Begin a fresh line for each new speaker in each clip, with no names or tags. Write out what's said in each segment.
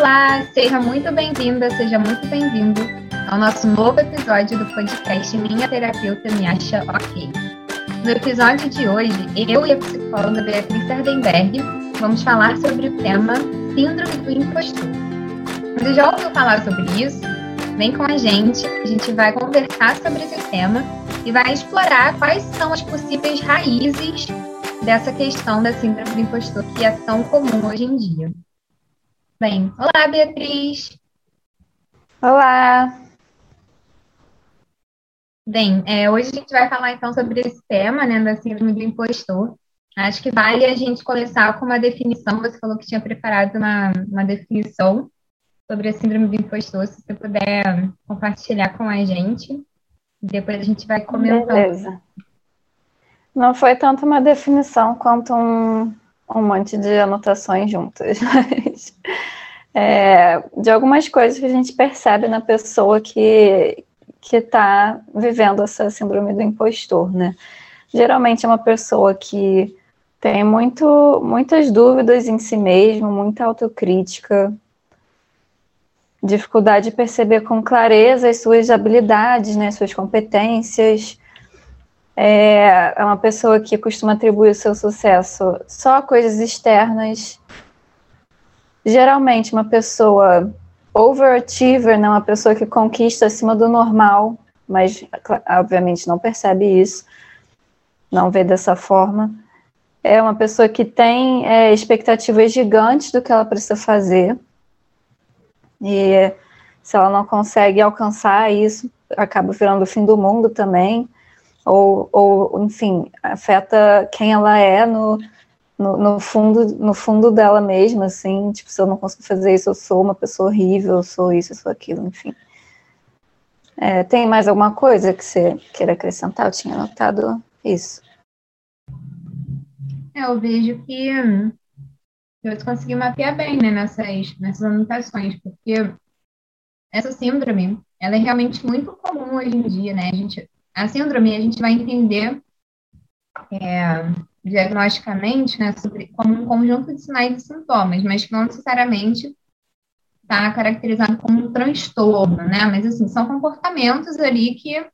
Olá, seja muito bem-vinda, seja muito bem-vindo ao nosso novo episódio do podcast Minha Terapeuta Me Acha Ok. No episódio de hoje, eu e a psicóloga Beatriz Sardenberg vamos falar sobre o tema Síndrome do Impostor. Você já ouviu falar sobre isso? Vem com a gente, a gente vai conversar sobre esse tema e vai explorar quais são as possíveis raízes dessa questão da síndrome do impostor que é tão comum hoje em dia. Bem, olá, Beatriz.
Olá.
Bem, é, hoje a gente vai falar então sobre esse tema, né, da síndrome do impostor. Acho que vale a gente começar com uma definição. Você falou que tinha preparado uma, uma definição sobre a síndrome do impostor. Se você puder compartilhar com a gente, depois a gente vai comentando.
Beleza. Não foi tanto uma definição quanto um, um monte de anotações juntas, mas é, de algumas coisas que a gente percebe na pessoa que que está vivendo essa síndrome do impostor, né? Geralmente é uma pessoa que tem muito, muitas dúvidas em si mesmo, muita autocrítica, dificuldade de perceber com clareza as suas habilidades, né, suas competências. É, é uma pessoa que costuma atribuir o seu sucesso só a coisas externas. Geralmente, uma pessoa overachiever, né, uma pessoa que conquista acima do normal, mas obviamente não percebe isso, não vê dessa forma. É uma pessoa que tem é, expectativas gigantes do que ela precisa fazer. E se ela não consegue alcançar isso, acaba virando o fim do mundo também. Ou, ou enfim, afeta quem ela é no, no, fundo, no fundo dela mesma, assim, tipo, se eu não consigo fazer isso, eu sou uma pessoa horrível, eu sou isso, eu sou aquilo, enfim. É, tem mais alguma coisa que você queira acrescentar? Eu tinha anotado isso.
Eu vejo que hum, eu consegui mapear bem né, nessas, nessas anotações, porque essa síndrome, ela é realmente muito comum hoje em dia, né? A, gente, a síndrome, a gente vai entender é, diagnosticamente né, sobre, como um conjunto de sinais e sintomas, mas que não necessariamente está caracterizado como um transtorno, né? Mas, assim, são comportamentos ali que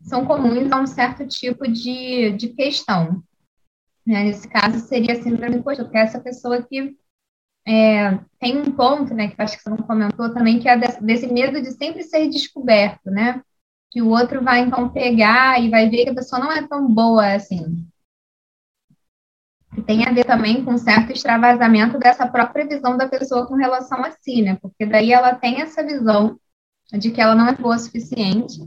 são comuns a um certo tipo de, de questão. Né? Nesse caso, seria a síndrome do que essa pessoa que é, tem um ponto, né, que acho que você não comentou também, que é desse medo de sempre ser descoberto, né? Que o outro vai, então, pegar e vai ver que a pessoa não é tão boa assim. Tem a ver também com um certo extravasamento dessa própria visão da pessoa com relação a si, né? Porque daí ela tem essa visão de que ela não é boa o suficiente.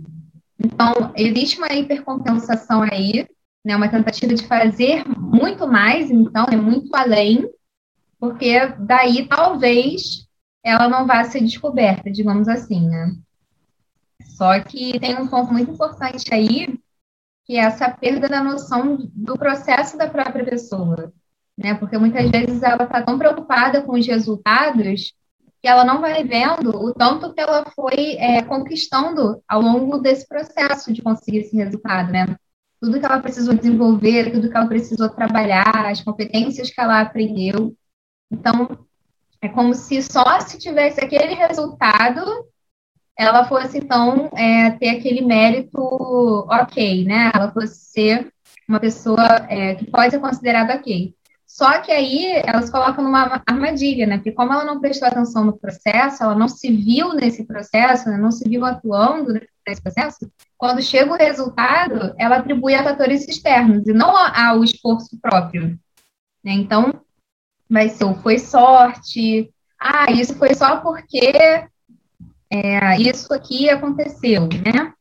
Então, existe uma hipercompensação aí, né, uma tentativa de fazer muito mais, então, é muito além, porque daí talvez ela não vá ser descoberta, digamos assim, né? Só que tem um ponto muito importante aí, que é essa perda da noção do processo da própria pessoa, né? Porque muitas vezes ela está tão preocupada com os resultados que ela não vai vendo o tanto que ela foi é, conquistando ao longo desse processo de conseguir esse resultado, né? tudo que ela precisou desenvolver, tudo que ela precisou trabalhar, as competências que ela aprendeu. Então, é como se só se tivesse aquele resultado, ela fosse, então, é, ter aquele mérito ok, né? Ela fosse ser uma pessoa é, que pode ser considerada ok. Só que aí elas colocam numa armadilha, né? Porque como ela não prestou atenção no processo, ela não se viu nesse processo, né? não se viu atuando nesse processo, quando chega o resultado, ela atribui a fatores externos e não ao esforço próprio. Né? Então, vai ser foi sorte, ah, isso foi só porque é, isso aqui aconteceu, né?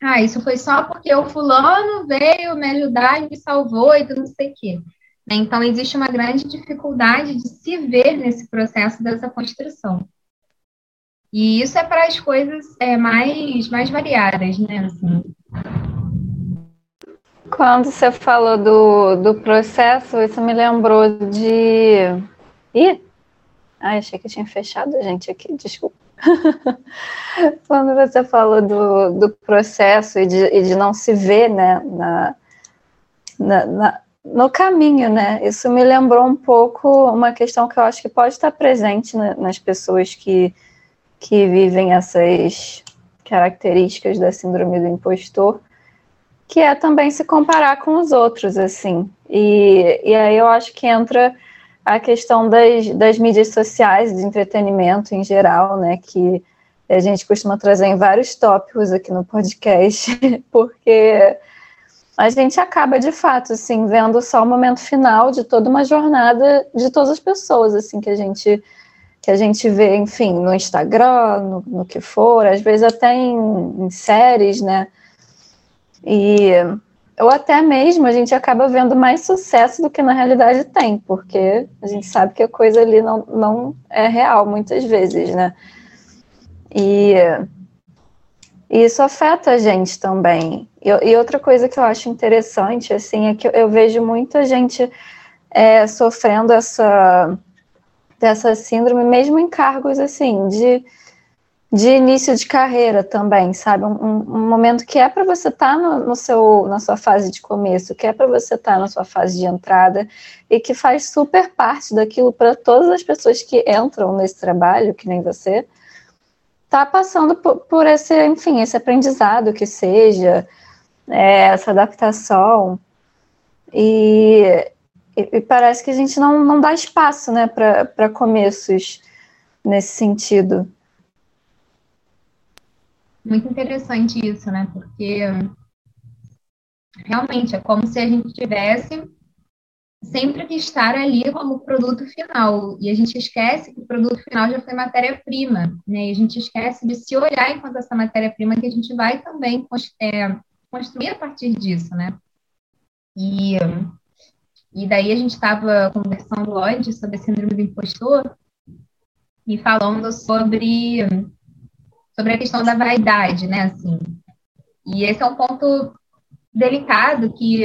Ah, isso foi só porque o fulano veio me ajudar e me salvou e não sei o quê. Né? Então, existe uma grande dificuldade de se ver nesse processo dessa construção. E isso é para as coisas é, mais, mais variadas, né? Assim.
Quando você falou do, do processo, isso me lembrou de. Ih! Ai, achei que tinha fechado a gente aqui, desculpa. Quando você falou do, do processo e de, e de não se ver né, na, na, na no caminho, né? Isso me lembrou um pouco uma questão que eu acho que pode estar presente nas pessoas que, que vivem essas características da síndrome do impostor, que é também se comparar com os outros, assim. E, e aí eu acho que entra a questão das, das mídias sociais, de entretenimento em geral, né? Que a gente costuma trazer em vários tópicos aqui no podcast, porque a gente acaba de fato assim vendo só o momento final de toda uma jornada de todas as pessoas assim que a gente que a gente vê, enfim, no Instagram, no, no que for, às vezes até em, em séries, né? E ou até mesmo a gente acaba vendo mais sucesso do que na realidade tem, porque a gente sabe que a coisa ali não, não é real muitas vezes, né? E isso afeta a gente também. E, e, outra coisa que eu acho interessante, assim, é que eu, vejo muita gente é, sofrendo essa dessa síndrome, mesmo em cargos assim de, de início de carreira também, sabe? Um, um momento que é para você estar tá no, no, seu na sua fase de começo, que é para você estar tá na sua fase de entrada e que faz super parte daquilo para todas as pessoas que entram nesse trabalho, que nem você está passando por, por, esse, enfim, esse aprendizado que seja, é, essa adaptação. E, e, e, parece que a gente não, não dá espaço né, para começos nesse sentido.
Muito interessante isso, né? Porque realmente é como se a gente tivesse sempre que estar ali como produto final. E a gente esquece que o produto final já foi matéria-prima, né? E a gente esquece de se olhar enquanto essa matéria-prima que a gente vai também é, construir a partir disso, né? E, e daí a gente estava conversando hoje sobre a síndrome do impostor e falando sobre, sobre a questão da vaidade, né? Assim, e esse é um ponto delicado que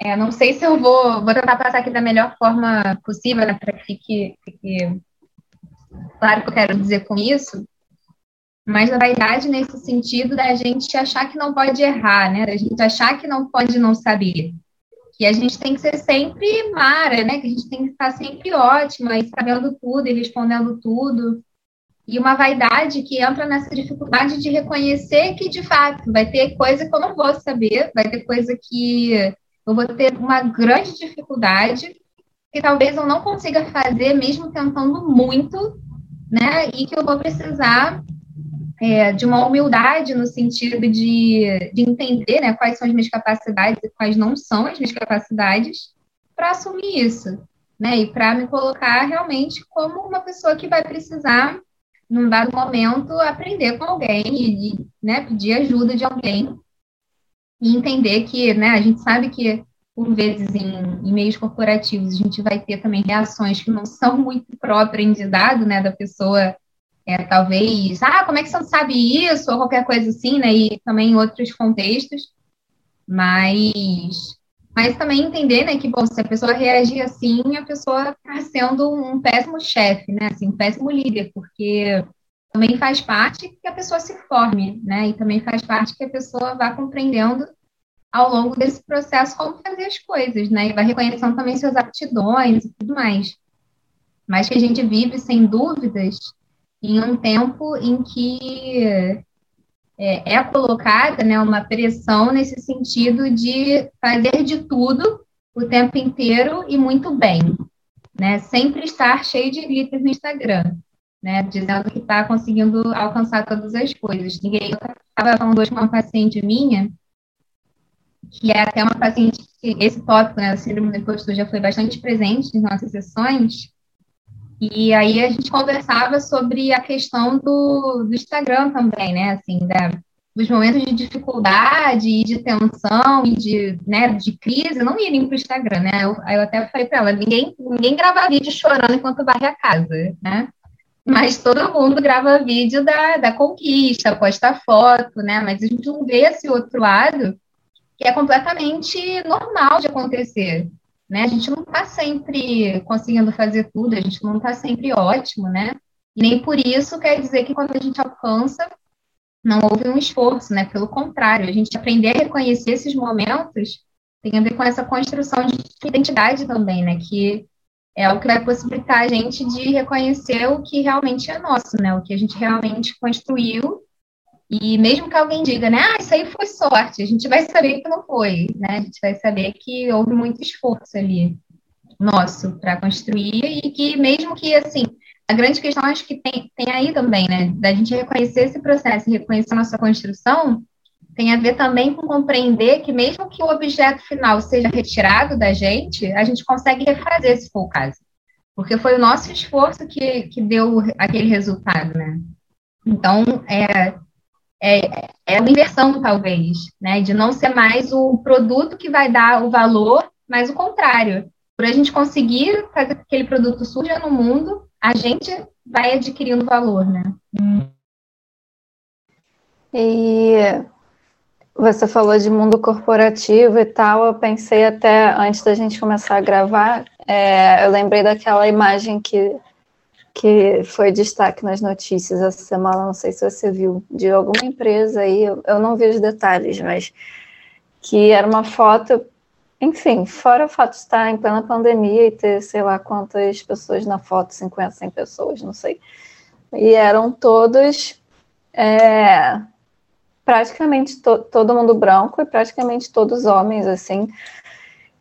é, não sei se eu vou, vou tentar passar aqui da melhor forma possível, né, para que fique, fique claro o que eu quero dizer com isso, mas na verdade nesse sentido da gente achar que não pode errar, né, da gente achar que não pode não saber, que a gente tem que ser sempre Mara, né, que a gente tem que estar sempre ótima e sabendo tudo e respondendo tudo, e uma vaidade que entra nessa dificuldade de reconhecer que de fato vai ter coisa que eu não vou saber, vai ter coisa que eu vou ter uma grande dificuldade que talvez eu não consiga fazer mesmo tentando muito, né? E que eu vou precisar é, de uma humildade no sentido de, de entender né, quais são as minhas capacidades e quais não são as minhas capacidades para assumir isso, né? E para me colocar realmente como uma pessoa que vai precisar, num dado momento, aprender com alguém e, né, pedir ajuda de alguém e entender que, né, a gente sabe que, por vezes, em, em, meios corporativos, a gente vai ter também reações que não são muito próprias de dado, né, da pessoa, é, talvez, ah, como é que você não sabe isso, ou qualquer coisa assim, né, e também em outros contextos, mas, mas também entender, né, que, bom, se a pessoa reagir assim, a pessoa está sendo um péssimo chefe, né, assim, um péssimo líder, porque também faz parte que a pessoa se forme, né? E também faz parte que a pessoa vá compreendendo ao longo desse processo como fazer as coisas, né? E vai reconhecendo também suas aptidões e tudo mais. Mas que a gente vive, sem dúvidas, em um tempo em que é, é colocada né, uma pressão nesse sentido de fazer de tudo o tempo inteiro e muito bem, né? Sempre estar cheio de glitter no Instagram né, dizendo que está conseguindo alcançar todas as coisas. eu estava falando hoje com uma paciente minha, que é até uma paciente que esse tópico, né, a síndrome do impostor, já foi bastante presente nas nossas sessões, e aí a gente conversava sobre a questão do, do Instagram também, né, assim, da, dos momentos de dificuldade e de tensão e de, né, de crise, não irem para o Instagram, né, eu, eu até falei para ela, ninguém, ninguém grava vídeo chorando enquanto varre a casa, né, mas todo mundo grava vídeo da, da conquista, posta foto, né? Mas a gente não vê esse outro lado que é completamente normal de acontecer, né? A gente não está sempre conseguindo fazer tudo, a gente não está sempre ótimo, né? E nem por isso quer dizer que quando a gente alcança, não houve um esforço, né? Pelo contrário, a gente aprender a reconhecer esses momentos tem a ver com essa construção de identidade também, né? Que é o que vai possibilitar a gente de reconhecer o que realmente é nosso, né? O que a gente realmente construiu. E mesmo que alguém diga, né? Ah, isso aí foi sorte, a gente vai saber que não foi, né? A gente vai saber que houve muito esforço ali nosso para construir e que mesmo que, assim, a grande questão acho que tem, tem aí também, né? Da gente reconhecer esse processo, reconhecer a nossa construção, tem a ver também com compreender que mesmo que o objeto final seja retirado da gente, a gente consegue refazer se for o caso. Porque foi o nosso esforço que, que deu aquele resultado, né? Então, é, é, é uma inversão, talvez, né? De não ser mais o produto que vai dar o valor, mas o contrário. Por a gente conseguir fazer que aquele produto surja no mundo, a gente vai adquirindo valor, né?
E você falou de mundo corporativo e tal, eu pensei até antes da gente começar a gravar, é, eu lembrei daquela imagem que, que foi destaque nas notícias essa semana, não sei se você viu, de alguma empresa aí, eu, não vi os detalhes, mas que era uma foto, enfim, fora o fato de estar em plena pandemia e ter sei lá quantas pessoas na foto, 50, 100 pessoas, não sei, e eram todos. É, praticamente to, todo mundo branco e praticamente todos homens, assim.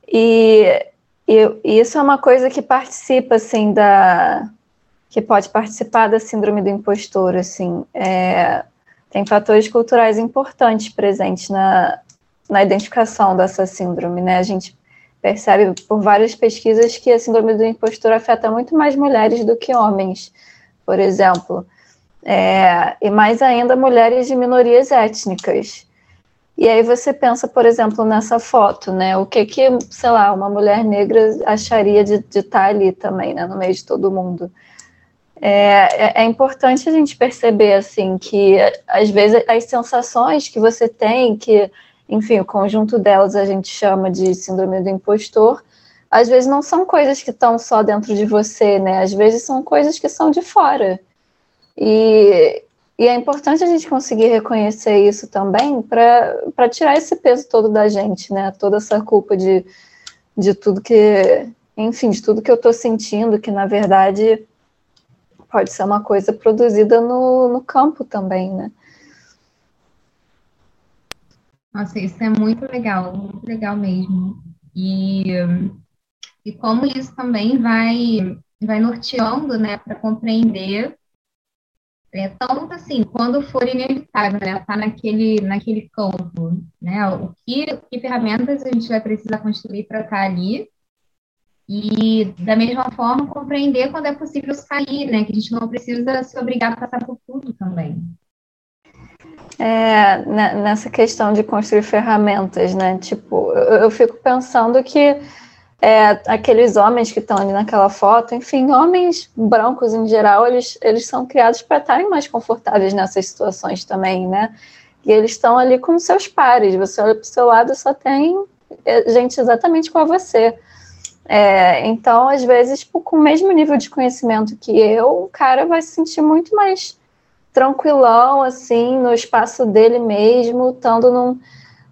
E, e, e, isso é uma coisa que participa, assim, da... que pode participar da síndrome do impostor, assim. É, tem fatores culturais importantes presentes na, na identificação dessa síndrome, né? A gente percebe por várias pesquisas que a síndrome do impostor afeta muito mais mulheres do que homens, por exemplo é, e mais ainda mulheres de minorias étnicas. E aí você pensa, por exemplo, nessa foto, né? O que que, sei lá, uma mulher negra acharia de, estar ali também, né? No meio de todo mundo. É, é, é importante a gente perceber, assim, que às vezes as sensações que você tem, que, enfim, o conjunto delas a gente chama de síndrome do impostor, às vezes não são coisas que estão só dentro de você, né? Às vezes são coisas que são de fora. E, e é importante a gente conseguir reconhecer isso também para tirar esse peso todo da gente, né? Toda essa culpa de, de tudo que, enfim, de tudo que eu estou sentindo, que na verdade pode ser uma coisa produzida no, no campo também, né?
Nossa, isso é muito legal, muito legal mesmo. E, e como isso também vai, vai norteando, né, para compreender é, tanto assim, quando for inevitável, né, tá naquele, naquele campo, né, o que, que ferramentas a gente vai precisar construir para estar tá ali e, da mesma forma, compreender quando é possível sair, né, que a gente não precisa se obrigar a passar por tudo também.
É, né, nessa questão de construir ferramentas, né, tipo, eu, fico pensando que é, aqueles homens que estão ali naquela foto, enfim, homens brancos em geral, eles, eles são criados para estarem mais confortáveis nessas situações também, né? E eles estão ali com seus pares. Você olha para o seu lado só tem é, gente exatamente com você. É, então, às vezes, tipo, com o mesmo nível de conhecimento que eu, o cara vai se sentir muito mais tranquilão, assim, no espaço dele mesmo, estando num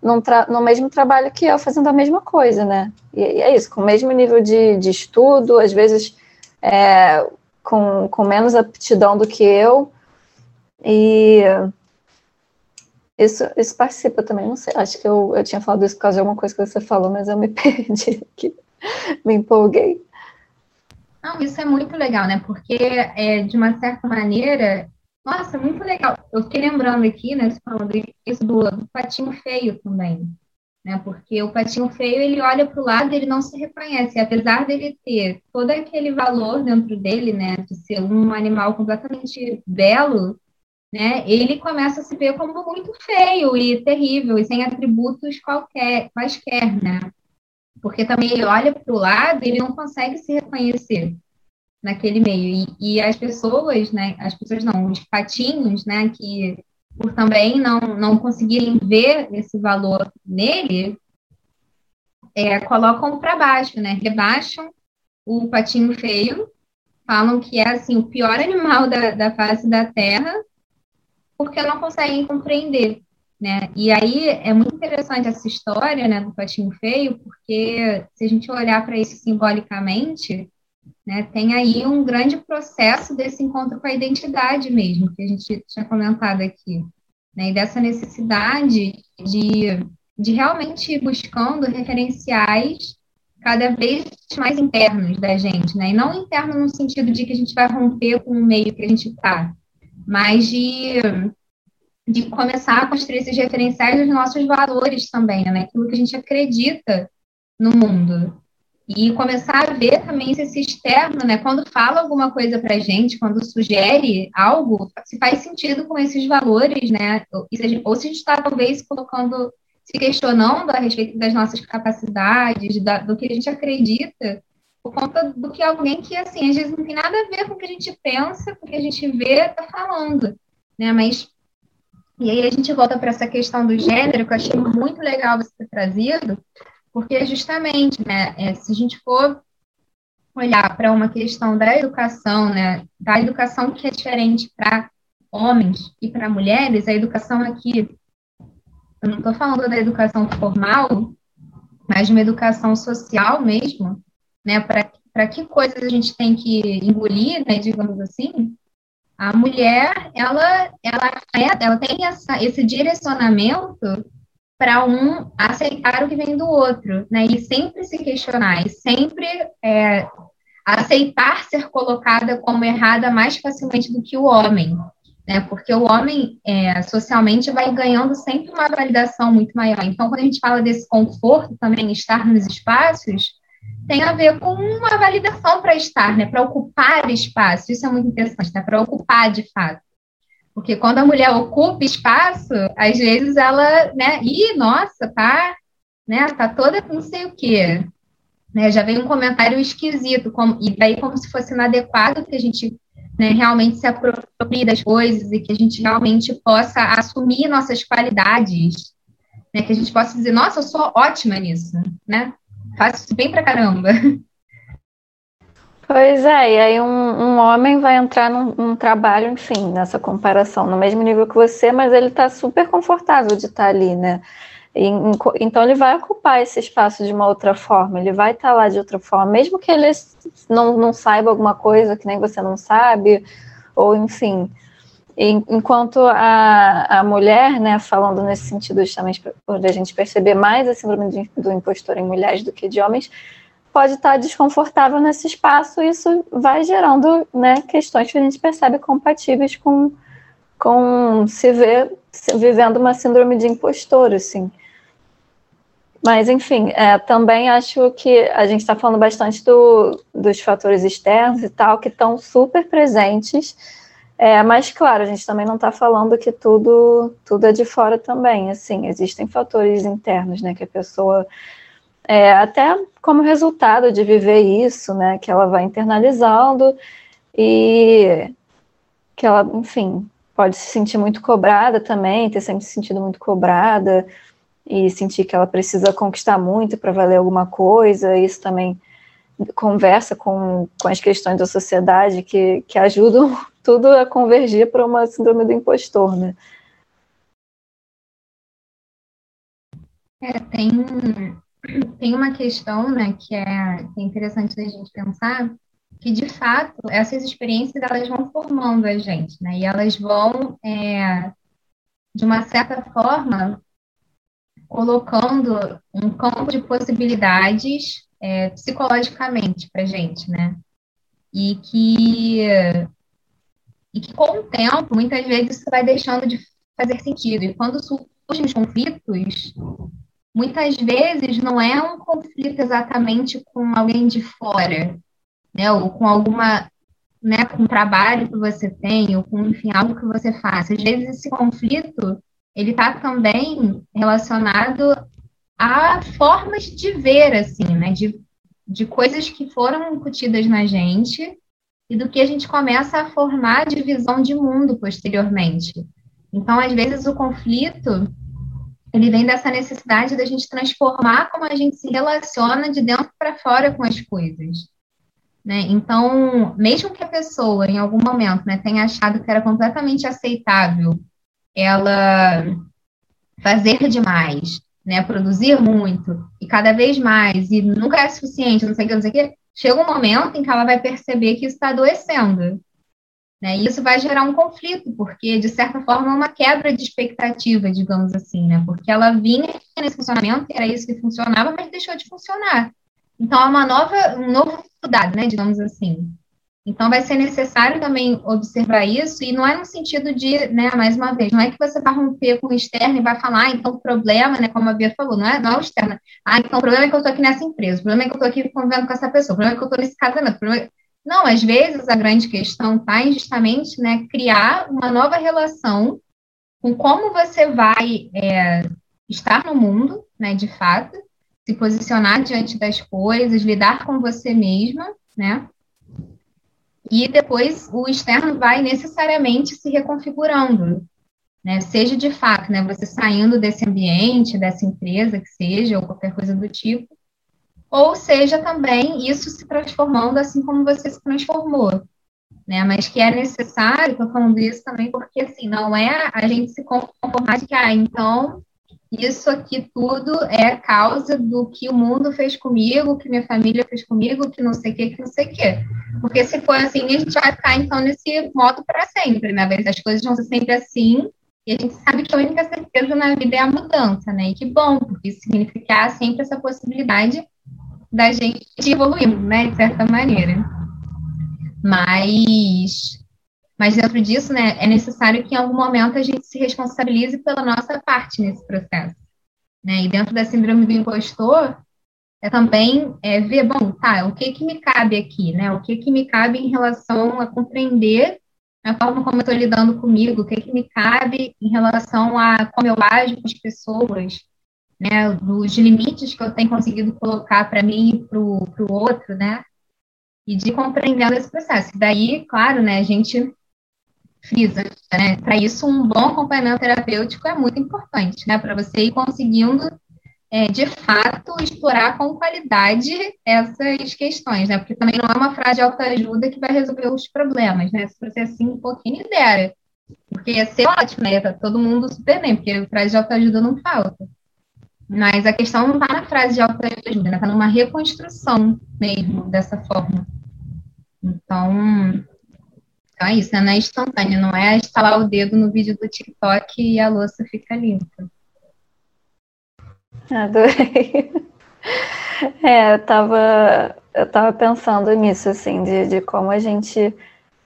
no mesmo trabalho que eu, fazendo a mesma coisa, né? E, e é isso, com o mesmo nível de, de estudo, às vezes é, com, com menos aptidão do que eu. E isso, isso participa também, não sei, acho que eu, eu tinha falado isso por causa de alguma coisa que você falou, mas eu me perdi aqui, me empolguei.
Não, isso é muito legal, né? Porque, é, de uma certa maneira, nossa, muito legal. Eu fiquei lembrando aqui, né, falando isso do, do patinho feio também, né? Porque o patinho feio, ele olha para o lado e ele não se reconhece. apesar dele ter todo aquele valor dentro dele, né, de ser um animal completamente belo, né, ele começa a se ver como muito feio e terrível e sem atributos qualquer, quaisquer, né? Porque também ele olha para o lado e ele não consegue se reconhecer naquele meio. E, e, as pessoas, né, as pessoas não, os patinhos, né, que por também não, não conseguirem ver esse valor nele, é, colocam para baixo, né, rebaixam o patinho feio, falam que é, assim, o pior animal da, da face da Terra, porque não conseguem compreender. Né? E aí é muito interessante essa história né, do patinho feio, porque se a gente olhar para isso simbolicamente, né, tem aí um grande processo desse encontro com a identidade mesmo, que a gente tinha comentado aqui, né, e dessa necessidade de, de realmente ir buscando referenciais cada vez mais internos da gente, né, e não interno no sentido de que a gente vai romper com o meio que a gente está, mas de de começar a construir esses referenciais dos nossos valores também, né? Aquilo que a gente acredita no mundo. E começar a ver também esse externo, né? Quando fala alguma coisa para gente, quando sugere algo, se faz sentido com esses valores, né? Ou se a gente, se a está, talvez, colocando, se questionando a respeito das nossas capacidades, da, do que a gente acredita, por conta do que alguém que, assim, às vezes não tem nada a ver com o que a gente pensa, com o que a gente vê, está falando, né? Mas e aí a gente volta para essa questão do gênero, que eu achei muito legal você ter trazido, porque justamente, né, é, se a gente for olhar para uma questão da educação, né, da educação que é diferente para homens e para mulheres, a educação aqui, eu não estou falando da educação formal, mas de uma educação social mesmo, né, para que coisas a gente tem que engolir, né, digamos assim, a mulher, ela, ela, ela tem essa, esse direcionamento para um aceitar o que vem do outro, né? E sempre se questionar, e sempre é, aceitar ser colocada como errada mais facilmente do que o homem, né? Porque o homem é, socialmente vai ganhando sempre uma validação muito maior. Então, quando a gente fala desse conforto também, estar nos espaços, tem a ver com uma validação para estar, né? Para ocupar espaço. Isso é muito interessante, né? Para ocupar de fato. Porque quando a mulher ocupa espaço, às vezes ela, né? Ih, nossa, tá, né? Tá toda não sei o quê. Né, já veio um comentário esquisito, como, e daí como se fosse inadequado que a gente né, realmente se aproprie das coisas e que a gente realmente possa assumir nossas qualidades, né, que a gente possa dizer, nossa, eu sou ótima nisso, né? Faz bem pra caramba.
Pois é, e aí um, um homem vai entrar num, num, trabalho, enfim, nessa comparação, no mesmo nível que você, mas ele está super confortável de estar tá ali, né? E, então ele vai ocupar esse espaço de uma outra forma, ele vai estar tá lá de outra forma, mesmo que ele não, não saiba alguma coisa que nem você não sabe, ou enfim, enquanto a, a mulher, né, falando nesse sentido justamente por a gente perceber mais a síndrome do impostor em mulheres do que de homens, pode estar desconfortável nesse espaço isso vai gerando né, questões que a gente percebe compatíveis com, com se ver se, vivendo uma síndrome de impostor, assim. Mas, enfim, é, também acho que a gente está falando bastante do, dos fatores externos e tal, que estão super presentes, é, mas, claro, a gente também não está falando que tudo, tudo é de fora também. Assim, existem fatores internos, né? Que a pessoa, é, até como resultado de viver isso, né? Que ela vai internalizando e que ela, enfim, pode se sentir muito cobrada também, ter sempre se sentido muito cobrada e sentir que ela precisa conquistar muito para valer alguma coisa. Isso também conversa com, com as questões da sociedade que, que ajudam tudo a convergir para uma síndrome do impostor, né?
É, tem, tem uma questão, né, que é, que é interessante a gente pensar, que de fato essas experiências elas vão formando a gente, né, e elas vão, é, de uma certa forma, colocando um campo de possibilidades é, psicologicamente para gente, né, e que e que com o tempo, muitas vezes, isso vai deixando de fazer sentido. E quando surgem os conflitos, muitas vezes não é um conflito exatamente com alguém de fora, né? Ou com alguma, né, com trabalho que você tem, ou com, enfim, algo que você faça. Às vezes esse conflito, ele está também relacionado a formas de ver, assim, né? De, de coisas que foram incutidas na gente e do que a gente começa a formar de visão de mundo posteriormente. Então, às vezes, o conflito ele vem dessa necessidade da gente transformar como a gente se relaciona de dentro para fora com as coisas. Né? Então, mesmo que a pessoa, em algum momento, né, tenha achado que era completamente aceitável ela fazer demais, né, produzir muito e cada vez mais e nunca é suficiente, não sei o que, não sei o que, chega um momento em que ela vai perceber que está adoecendo. Né? E isso vai gerar um conflito, porque, de certa forma, é uma quebra de expectativa, digamos assim, né? Porque ela vinha nesse funcionamento, era isso que funcionava, mas deixou de funcionar. Então, é uma nova, um novo dificuldade, né, digamos assim. Então, vai ser necessário também observar isso, e não é no sentido de, né, mais uma vez, não é que você vai romper com o externo e vai falar, ah, então o problema, né, como a Bia falou, não é, não é o externo. Ah, então o problema é que eu estou aqui nessa empresa, o problema é que eu estou aqui convivendo com essa pessoa, o problema é que eu estou nesse casamento. Problema... É não, às vezes a grande questão está em justamente né, criar uma nova relação com como você vai é, estar no mundo, né, de fato, se posicionar diante das coisas, lidar com você mesma, né? E depois o externo vai necessariamente se reconfigurando, né? Seja de fato, né, você saindo desse ambiente, dessa empresa que seja, ou qualquer coisa do tipo, ou seja também isso se transformando assim como você se transformou, né? Mas que é necessário, estou falando isso também porque assim não é a gente se conformar de que ah, então isso aqui tudo é causa do que o mundo fez comigo, que minha família fez comigo, que não sei o que, que não sei o que. Porque se for assim, a gente vai ficar então nesse modo para sempre, né? As coisas vão ser sempre assim, e a gente sabe que a única certeza na vida é a mudança, né? E que bom, porque isso significa sempre essa possibilidade da gente evoluir, né? De certa maneira. Mas mas dentro disso, né, é necessário que em algum momento a gente se responsabilize pela nossa parte nesse processo. Né? E dentro da síndrome do impostor, é também é, ver, bom, tá, o que que me cabe aqui, né? O que que me cabe em relação a compreender a forma como eu estou lidando comigo, o que que me cabe em relação a como eu ajo com as pessoas, né? Dos limites que eu tenho conseguido colocar para mim e para o outro, né? E de compreendendo esse processo. Daí, claro, né, a gente frisa, né? Para isso, um bom acompanhamento terapêutico é muito importante, né? Para você ir conseguindo, é, de fato, explorar com qualidade essas questões, né? Porque também não é uma frase de autoajuda que vai resolver os problemas, né? Se você assim um pouquinho ideia, Porque ia ser ótimo, né? Tá todo mundo super bem, porque frase de autoajuda não falta. Mas a questão não está na frase de autoajuda, né? Está numa reconstrução mesmo dessa forma. Então, então é isso, né? não é instantâneo, não é instalar o dedo no vídeo do TikTok e a louça fica limpa.
Adorei. É, eu tava, eu tava pensando nisso, assim, de, de como a gente.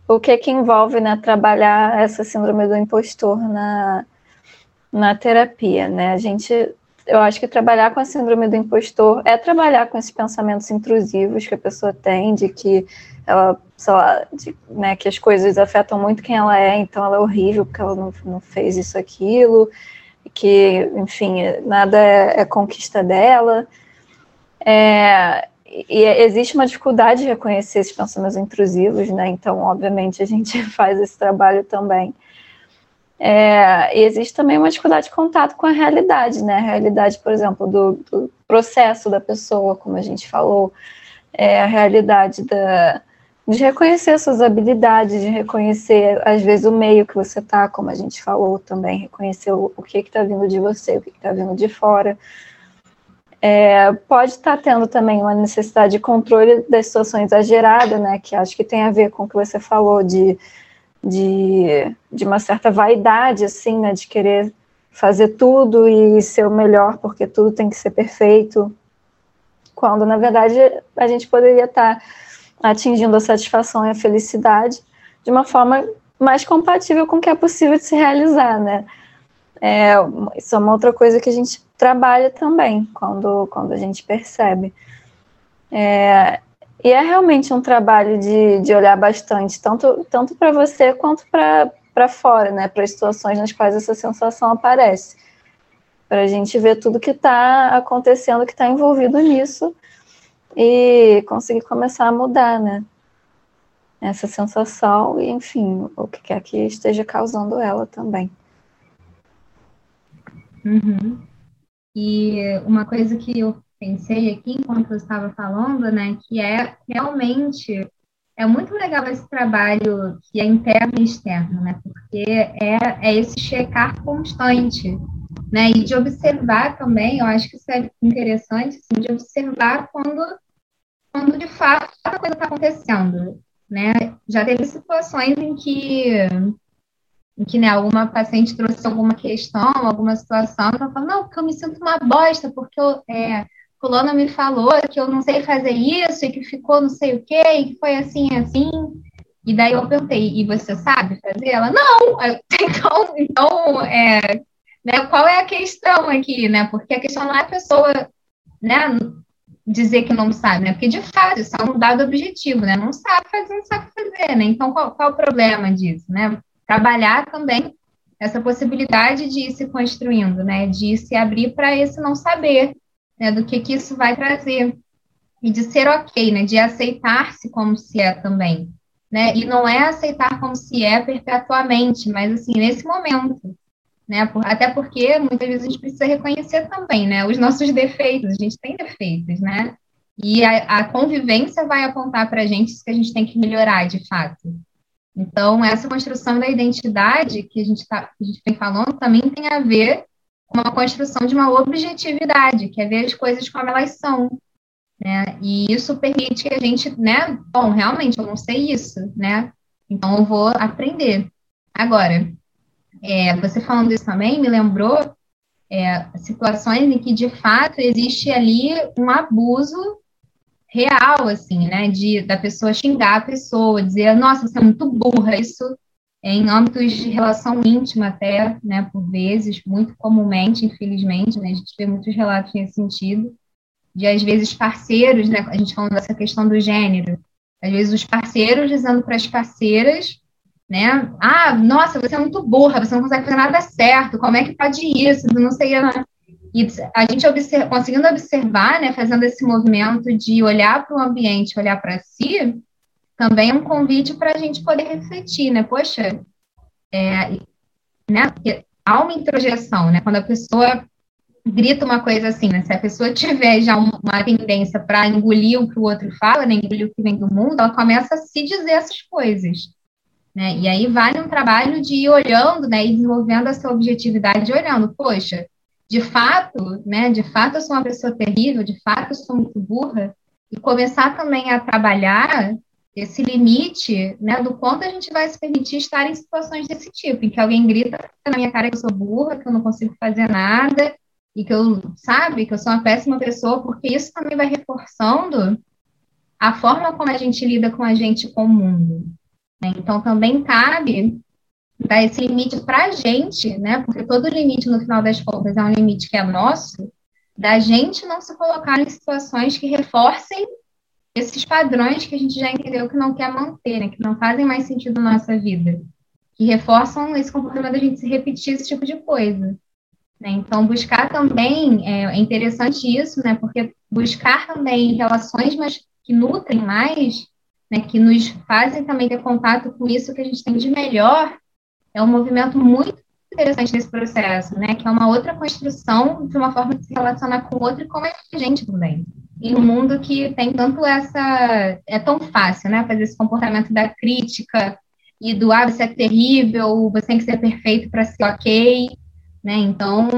O que que envolve, né, trabalhar essa síndrome do impostor na, na terapia, né? A gente. Eu acho que trabalhar com a síndrome do impostor é trabalhar com esses pensamentos intrusivos que a pessoa tem, de que ela, sei lá, de, né, que as coisas afetam muito quem ela é, então ela é horrível porque ela não, não fez isso, aquilo, que, enfim, nada é, é conquista dela. É, e existe uma dificuldade de reconhecer esses pensamentos intrusivos, né? Então, obviamente, a gente faz esse trabalho também. É, e existe também uma dificuldade de contato com a realidade, né? A realidade, por exemplo, do, do processo da pessoa, como a gente falou, é, a realidade da, de reconhecer suas habilidades, de reconhecer, às vezes, o meio que você está, como a gente falou também, reconhecer o, o que está vindo de você, o que está vindo de fora. É, pode estar tá tendo também uma necessidade de controle da situação exagerada, né, que acho que tem a ver com o que você falou de, de, de uma certa vaidade, assim, né, de querer fazer tudo e ser o melhor, porque tudo tem que ser perfeito, quando, na verdade, a gente poderia estar... Atingindo a satisfação e a felicidade de uma forma mais compatível com o que é possível de se realizar, né? É, isso é uma outra coisa que a gente trabalha também quando, quando a gente percebe. É, e é realmente um trabalho de, de olhar bastante, tanto, tanto para você quanto para fora, né? Para as situações nas quais essa sensação aparece. Para a gente ver tudo que está acontecendo, que está envolvido nisso, e conseguir começar a mudar, né? Essa sensação e, enfim, o que quer que esteja causando ela também.
Uhum. E uma coisa que eu pensei aqui enquanto eu estava falando, né, que é realmente é muito legal esse trabalho que é interno e externo, né, porque é, é esse checar constante né? E de observar também, eu acho que isso é interessante, assim, de observar quando, quando de fato a coisa está acontecendo, né? Já teve situações em que, em que né, alguma paciente trouxe alguma questão, alguma situação, ela fala, não, porque eu me sinto uma bosta, porque eu, é, fulano me falou que eu não sei fazer isso, e que ficou não sei o quê, e que foi assim, assim, e daí eu perguntei, e você sabe fazer? Ela, não! Então, então é, né, qual é a questão aqui, né? Porque a questão não é a pessoa né, dizer que não sabe, né? Porque, de fato, isso é um dado objetivo, né? Não sabe fazer, não sabe fazer, né? Então, qual, qual o problema disso, né? Trabalhar também essa possibilidade de ir se construindo, né? De se abrir para esse não saber, né? Do que que isso vai trazer. E de ser ok, né? De aceitar-se como se é também né? E não é aceitar como se é perpetuamente, mas assim, nesse momento, né? Até porque muitas vezes a gente precisa reconhecer também, né? Os nossos defeitos, a gente tem defeitos, né? E a, a convivência vai apontar para a gente isso que a gente tem que melhorar, de fato. Então, essa construção da identidade que a gente, tá, a gente vem falando também tem a ver com a construção de uma objetividade, que é ver as coisas como elas são, né? E isso permite que a gente, né? Bom, realmente eu não sei isso, né? Então eu vou aprender. Agora, é, você falando isso também me lembrou é, situações em que de fato existe ali um abuso real, assim, né? De da pessoa xingar a pessoa, dizer, nossa, você é muito burra, isso em âmbitos de relação íntima até, né? Por vezes, muito comumente, infelizmente, né? A gente vê muitos relatos nesse sentido de, às vezes, parceiros, né? A gente falando dessa questão do gênero. Às vezes, os parceiros dizendo para as parceiras, né? Ah, nossa, você é muito burra, você não consegue fazer nada certo, como é que pode isso? Não sei. Né? E a gente observa, conseguindo observar, né? Fazendo esse movimento de olhar para o ambiente, olhar para si, também é um convite para a gente poder refletir, né? Poxa, é, né? Há uma introjeção, né? Quando a pessoa grita uma coisa assim, né? Se a pessoa tiver já uma tendência para engolir o que o outro fala, né? engolir o que vem do mundo, ela começa a se dizer essas coisas. Né? E aí vale um trabalho de ir olhando, né? E desenvolvendo essa objetividade, olhando, poxa, de fato, né? De fato eu sou uma pessoa terrível, de fato eu sou muito burra, e começar também a trabalhar esse limite, né, do quanto a gente vai se permitir estar em situações desse tipo, em que alguém grita na minha cara que eu sou burra, que eu não consigo fazer nada, e que eu, sabe, que eu sou uma péssima pessoa, porque isso também vai reforçando a forma como a gente lida com a gente com o mundo. Né? Então, também cabe dar esse limite para a gente, né? Porque todo limite, no final das contas, é um limite que é nosso, da gente não se colocar em situações que reforcem esses padrões que a gente já entendeu que não quer manter, né? Que não fazem mais sentido na nossa vida. Que reforçam esse comportamento da gente se repetir esse tipo de coisa. Né? Então, buscar também, é, é, interessante isso, né? Porque buscar também relações mas que nutrem mais, né? que nos fazem também ter contato com isso que a gente tem de melhor, é um movimento muito interessante nesse processo, né? Que é uma outra construção de uma forma de se relacionar com o outro e com a gente também. Em um mundo que tem tanto essa. É tão fácil, né? Fazer esse comportamento da crítica e do ah, você é terrível, você tem que ser perfeito para ser ok. Né? Então,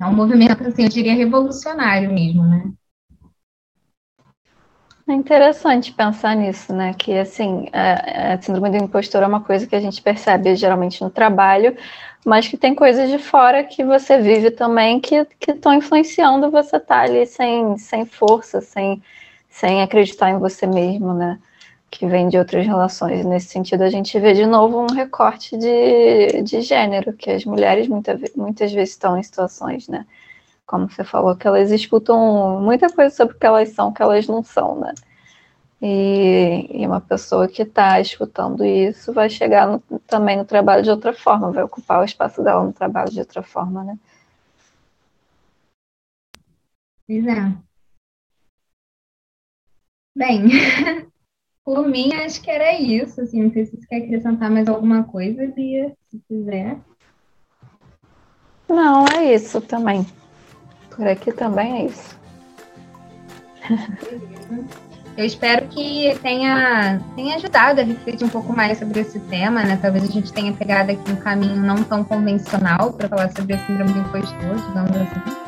é um movimento, assim, eu diria, revolucionário mesmo, né?
É interessante pensar nisso, né? Que assim, a, a, síndrome do impostor é uma coisa que a gente percebe geralmente no trabalho, mas que tem coisas de fora que você vive também que estão influenciando você estar tá ali sem, sem força, sem, sem acreditar em você mesmo, né? que vem de outras relações. Nesse sentido, a gente vê de novo um recorte de, de gênero, que as mulheres muita, muitas vezes estão em situações, né? Como você falou, que elas escutam muita coisa sobre o que elas são, que elas não são, né? E, e uma pessoa que está escutando isso vai chegar no, também no trabalho de outra forma, vai ocupar o espaço dela no trabalho de outra forma, né?
Pois é. Bem, Por mim, acho que era isso. Assim, não sei se você quer acrescentar mais alguma coisa, Bia, se quiser.
Não, é isso também. Por aqui também é isso.
Eu espero que tenha, tenha ajudado a refletir um pouco mais sobre esse tema, né? Talvez a gente tenha pegado aqui um caminho não tão convencional para falar sobre a síndrome do impostor, digamos assim.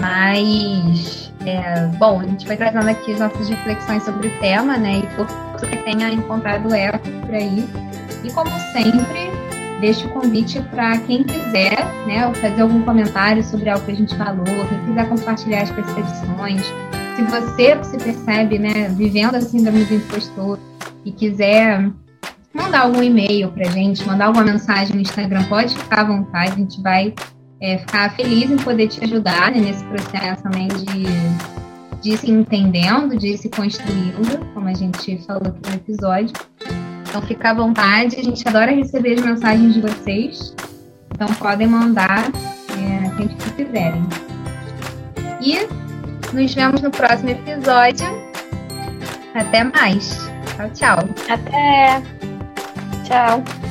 Mas, é, bom, a gente foi trazendo aqui as nossas reflexões sobre o tema, né? E por que tenha encontrado eco por aí. E como sempre, deixo o convite para quem quiser, né, fazer algum comentário sobre algo que a gente falou, quem quiser compartilhar as percepções, se você se percebe, né, vivendo a síndrome do impostor e quiser mandar algum e-mail para a gente, mandar alguma mensagem no Instagram, pode ficar à vontade, a gente vai é, ficar feliz em poder te ajudar né, nesse processo também de, de se entendendo, de se construindo, como a gente falou aqui no episódio. Então fica à vontade, a gente adora receber as mensagens de vocês. Então podem mandar é, sempre que quiserem. E nos vemos no próximo episódio. Até mais. Tchau, tchau.
Até. Tchau.